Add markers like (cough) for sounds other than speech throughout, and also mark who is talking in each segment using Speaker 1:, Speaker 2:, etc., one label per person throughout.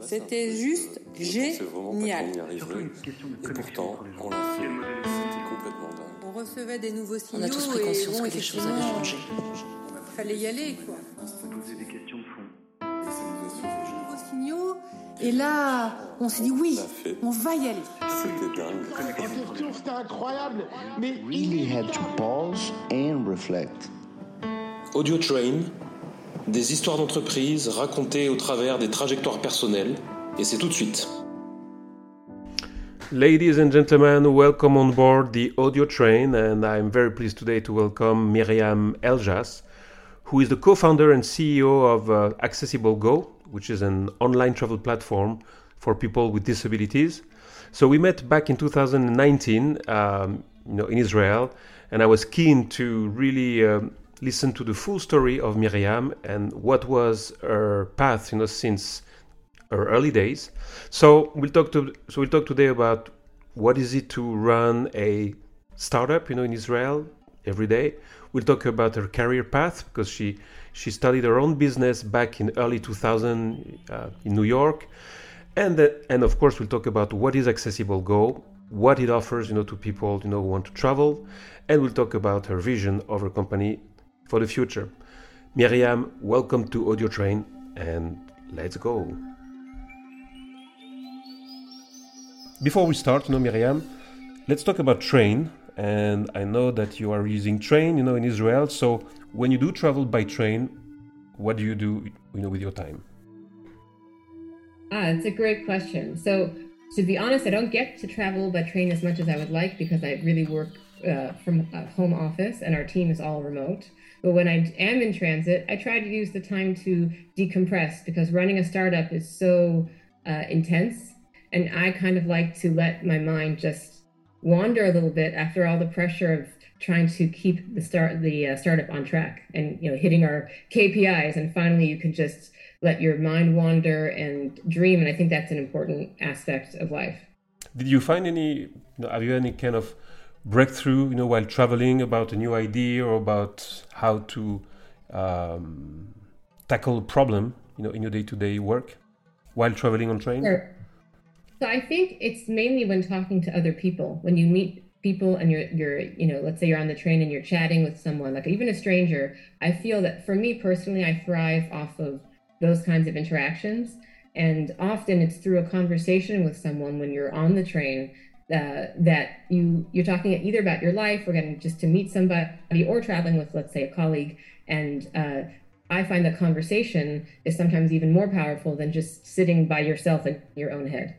Speaker 1: C'était juste génial.
Speaker 2: Et pourtant, on l'a fait. C'était complètement dingue.
Speaker 1: On recevait des nouveaux signaux.
Speaker 3: On a tous pris conscience que les choses avaient changé.
Speaker 1: Il fallait y aller, quoi.
Speaker 4: poser des questions de fond.
Speaker 1: Nouveaux signaux. Et là, on s'est dit oui, on va y aller.
Speaker 2: C'était dingue.
Speaker 5: C'était incroyable, mais
Speaker 6: really had to pause and reflect.
Speaker 7: Audio Train, des histoires d'entreprise racontées au travers des trajectoires personnelles, et c'est tout de suite.
Speaker 8: Ladies and gentlemen, welcome on board the audio train, and I'm very pleased today to welcome Miriam Eljas, who is the co founder and CEO of uh, Accessible Go, which is an online travel platform for people with disabilities. So we met back in 2019, um, you know, in Israel, and I was keen to really um, listen to the full story of Miriam and what was her path, you know, since her early days. So we'll talk to so we'll talk today about what is it to run a startup, you know, in Israel every day. We'll talk about her career path because she she studied her own business back in early 2000 uh, in New York, and and of course we'll talk about what is Accessible Go, what it offers, you know, to people you know who want to travel, and we'll talk about her vision of her company for the future. Miriam, welcome to Audio Train, and let's go. Before we start, you know, Miriam, let's talk about train. And I know that you are using train, you know, in Israel. So when you do travel by train, what do you do, you know, with your time?
Speaker 9: Ah, it's a great question. So to be honest, I don't get to travel by train as much as I would like because I really work uh, from a home office and our team is all remote. But when I am in transit, I try to use the time to decompress because running a startup is so uh, intense. And I kind of like to let my mind just wander a little bit after all the pressure of trying to keep the start the uh, startup on track and you know hitting our KPIs and finally you can just let your mind wander and dream and I think that's an important aspect of life.
Speaker 8: Did you find any have you any kind of breakthrough you know while traveling about a new idea or about how to um, tackle a problem you know in your day-to-day work while traveling on train?
Speaker 9: Sure. So I think it's mainly when talking to other people, when you meet people and you're you're you know let's say you're on the train and you're chatting with someone like even a stranger i feel that for me personally i thrive off of those kinds of interactions and often it's through a conversation with someone when you're on the train uh, that you you're talking either about your life or getting just to meet somebody or traveling with let's say a colleague and uh, i find that conversation is sometimes even more powerful than just sitting by yourself in your own head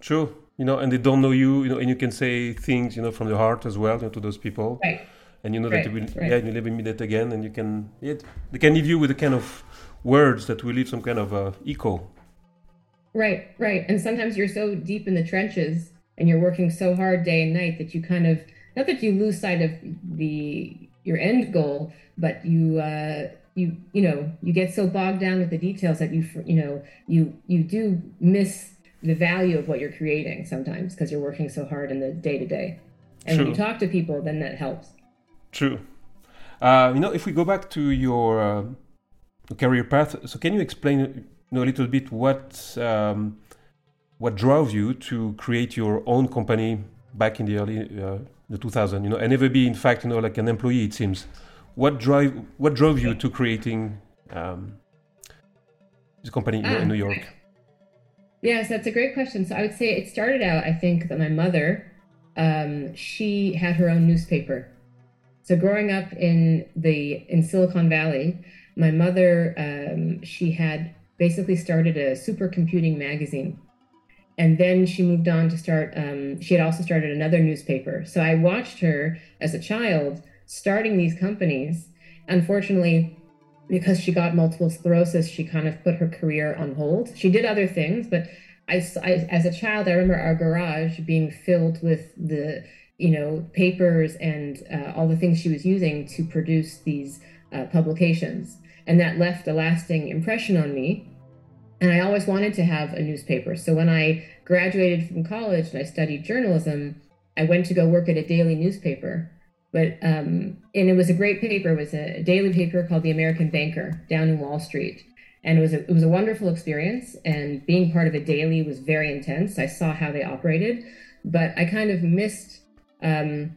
Speaker 8: True. You know, and they don't know you, you know, and you can say things, you know, from the heart as well, you know, to those people.
Speaker 9: Right.
Speaker 8: And you know
Speaker 9: right.
Speaker 8: that you will,
Speaker 9: right.
Speaker 8: yeah, you never meet it again, and you can, it they can leave you with a kind of words that will leave some kind of uh, echo.
Speaker 9: Right, right. And sometimes you're so deep in the trenches and you're working so hard day and night that you kind of, not that you lose sight of the your end goal, but you uh, you you know you get so bogged down with the details that you you know you you do miss the value of what you're creating sometimes because you're working so hard in the day to day. And
Speaker 8: True.
Speaker 9: when you talk to people, then that helps.
Speaker 8: True. Uh, you know, if we go back to your uh, career path, so can you explain you know, a little bit what um, what drove you to create your own company back in the early uh, the 2000? You know, and never be in fact you know like an employee. It seems. What drive what drove you to creating um, this company in New York?
Speaker 9: Yes, that's a great question. So I would say it started out, I think, that my mother, um, she had her own newspaper. So growing up in the in Silicon Valley, my mother, um, she had basically started a supercomputing magazine, and then she moved on to start. Um, she had also started another newspaper. So I watched her as a child starting these companies. Unfortunately, because she got multiple sclerosis, she kind of put her career on hold. She did other things, but I, I, as a child, I remember our garage being filled with the, you know, papers and uh, all the things she was using to produce these uh, publications. And that left a lasting impression on me. And I always wanted to have a newspaper. So when I graduated from college and I studied journalism, I went to go work at a daily newspaper but um, and it was a great paper. It was a daily paper called the American Banker down in Wall Street, and it was a, it was a wonderful experience. And being part of a daily was very intense. I saw how they operated, but I kind of missed. Um,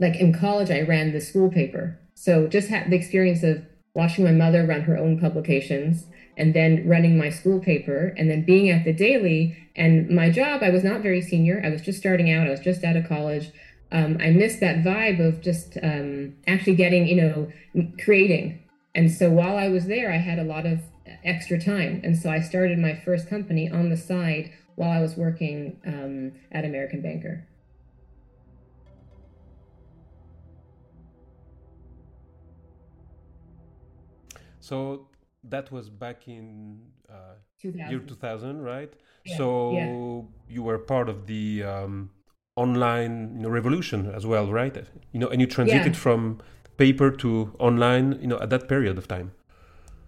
Speaker 9: like in college, I ran the school paper, so just had the experience of watching my mother run her own publications and then running my school paper and then being at the daily. And my job i was not very senior. I was just starting out. I was just out of college. Um, i missed that vibe of just um, actually getting you know creating. And so while i was there i had a lot of extra time. And so i started my first company on the side while i was working um, at american banker.
Speaker 8: So that was back in uh,
Speaker 9: 2000.
Speaker 8: year 2000, right?
Speaker 9: Yeah,
Speaker 8: so
Speaker 9: yeah.
Speaker 8: you were part of the um, online you know, revolution as well, right? You know, and you transited
Speaker 9: Yeah.
Speaker 8: from paper to online, you know, at that period of time.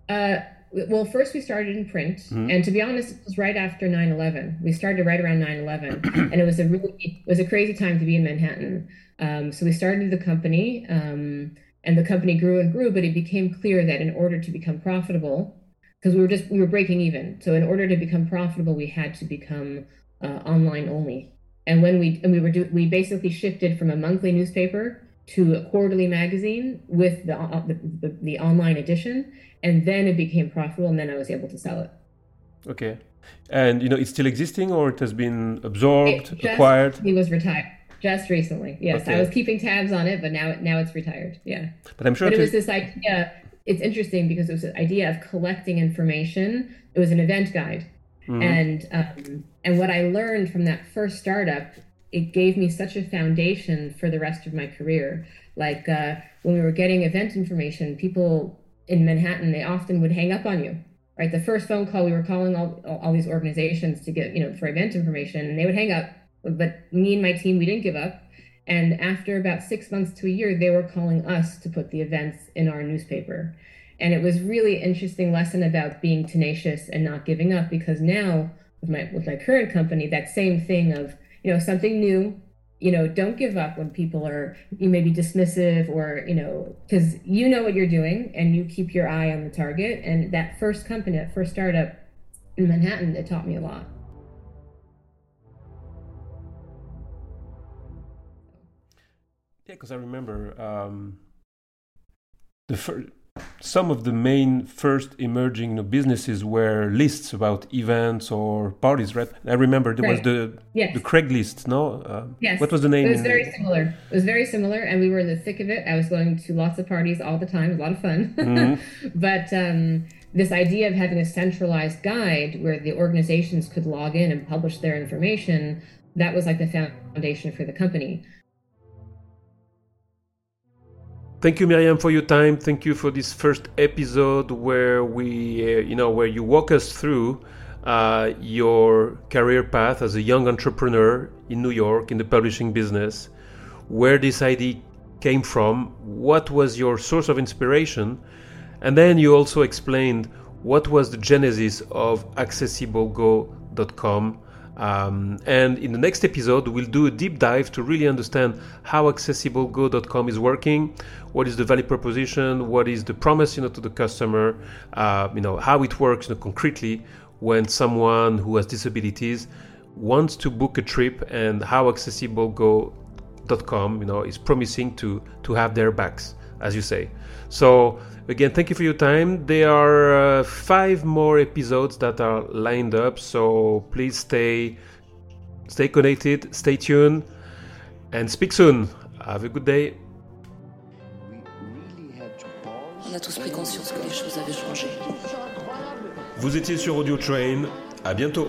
Speaker 9: Uh, well, first we started in print,
Speaker 8: Mhm.
Speaker 9: and to be honest, it was right after 9/11. We started right around 9/11, (clears throat) and it was a really it was a crazy time to be in Manhattan. Um, so we started the company, um, and the company grew and grew, but it became clear that in order to become profitable, because we were just we were breaking even, so in order to become profitable, we had to become uh, online only. And when we and we were do, we basically shifted from a monthly newspaper to a quarterly magazine with the, uh, the, the the online edition, and then it became profitable, and then I was able to sell it.
Speaker 8: Okay. And you know, it's still existing, or it has been absorbed, acquired.
Speaker 9: He was retired just recently. Yes,
Speaker 8: Okay.
Speaker 9: I was keeping tabs on it, but now now it's retired. Yeah,
Speaker 8: But I'm sure
Speaker 9: but it was this idea. It's interesting because it was the idea of collecting information. It was an event guide,
Speaker 8: Mhm.
Speaker 9: and um, and what I learned from that first startup, it gave me such a foundation for the rest of my career. Like uh, when we were getting event information, people in Manhattan they often would hang up on you. Right, the first phone call we were calling all all, all these organizations to get you know for event information, and they would hang up. But me and my team, we didn't give up. And after about six months to a year, they were calling us to put the events in our newspaper. And it was really interesting lesson about being tenacious and not giving up because now with my with my current company, that same thing of, you know, something new, you know, don't give up when people are you may be dismissive or, you know, because you know what you're doing and you keep your eye on the target. And that first company, that first startup in Manhattan, it taught me a lot.
Speaker 8: Yeah, because I remember um, the fir- some of the main first emerging you know, businesses were lists about events or parties, right? I remember there was the
Speaker 9: Yes.
Speaker 8: the Craigslist, no? Uh,
Speaker 9: Yes.
Speaker 8: What was the name?
Speaker 9: It was very similar. It was very similar, and we were in the thick of it. I was going to lots of parties all the time. It was a lot of fun.
Speaker 8: Mhm. (laughs)
Speaker 9: but um, this idea of having a centralized guide where the organizations could log in and publish their information, that was like the foundation for the company.
Speaker 8: Thank you, Miriam, for your time. Thank you for this first episode where we, uh, you know, where you walk us through uh, your career path as a young entrepreneur in New York in the publishing business, where this idea came from, what was your source of inspiration, and then you also explained what was the genesis of accessiblego.com. Um, and in the next episode, we'll do a deep dive to really understand how accessiblego.com is working, what is the value proposition, what is the promise, you know, to the customer, uh, you know, how it works you know, concretely when someone who has disabilities wants to book a trip, and how accessiblego.com, you know, is promising to to have their backs, as you say. So again, thank you for your time. There are uh, five more episodes that are lined up, so please stay stay connected, stay tuned, and speak soon. Have a good day.
Speaker 6: We really had to pause
Speaker 3: On a tous pris conscience que les choses avaient changé.
Speaker 8: Vous étiez sur Audio Train. À bientôt.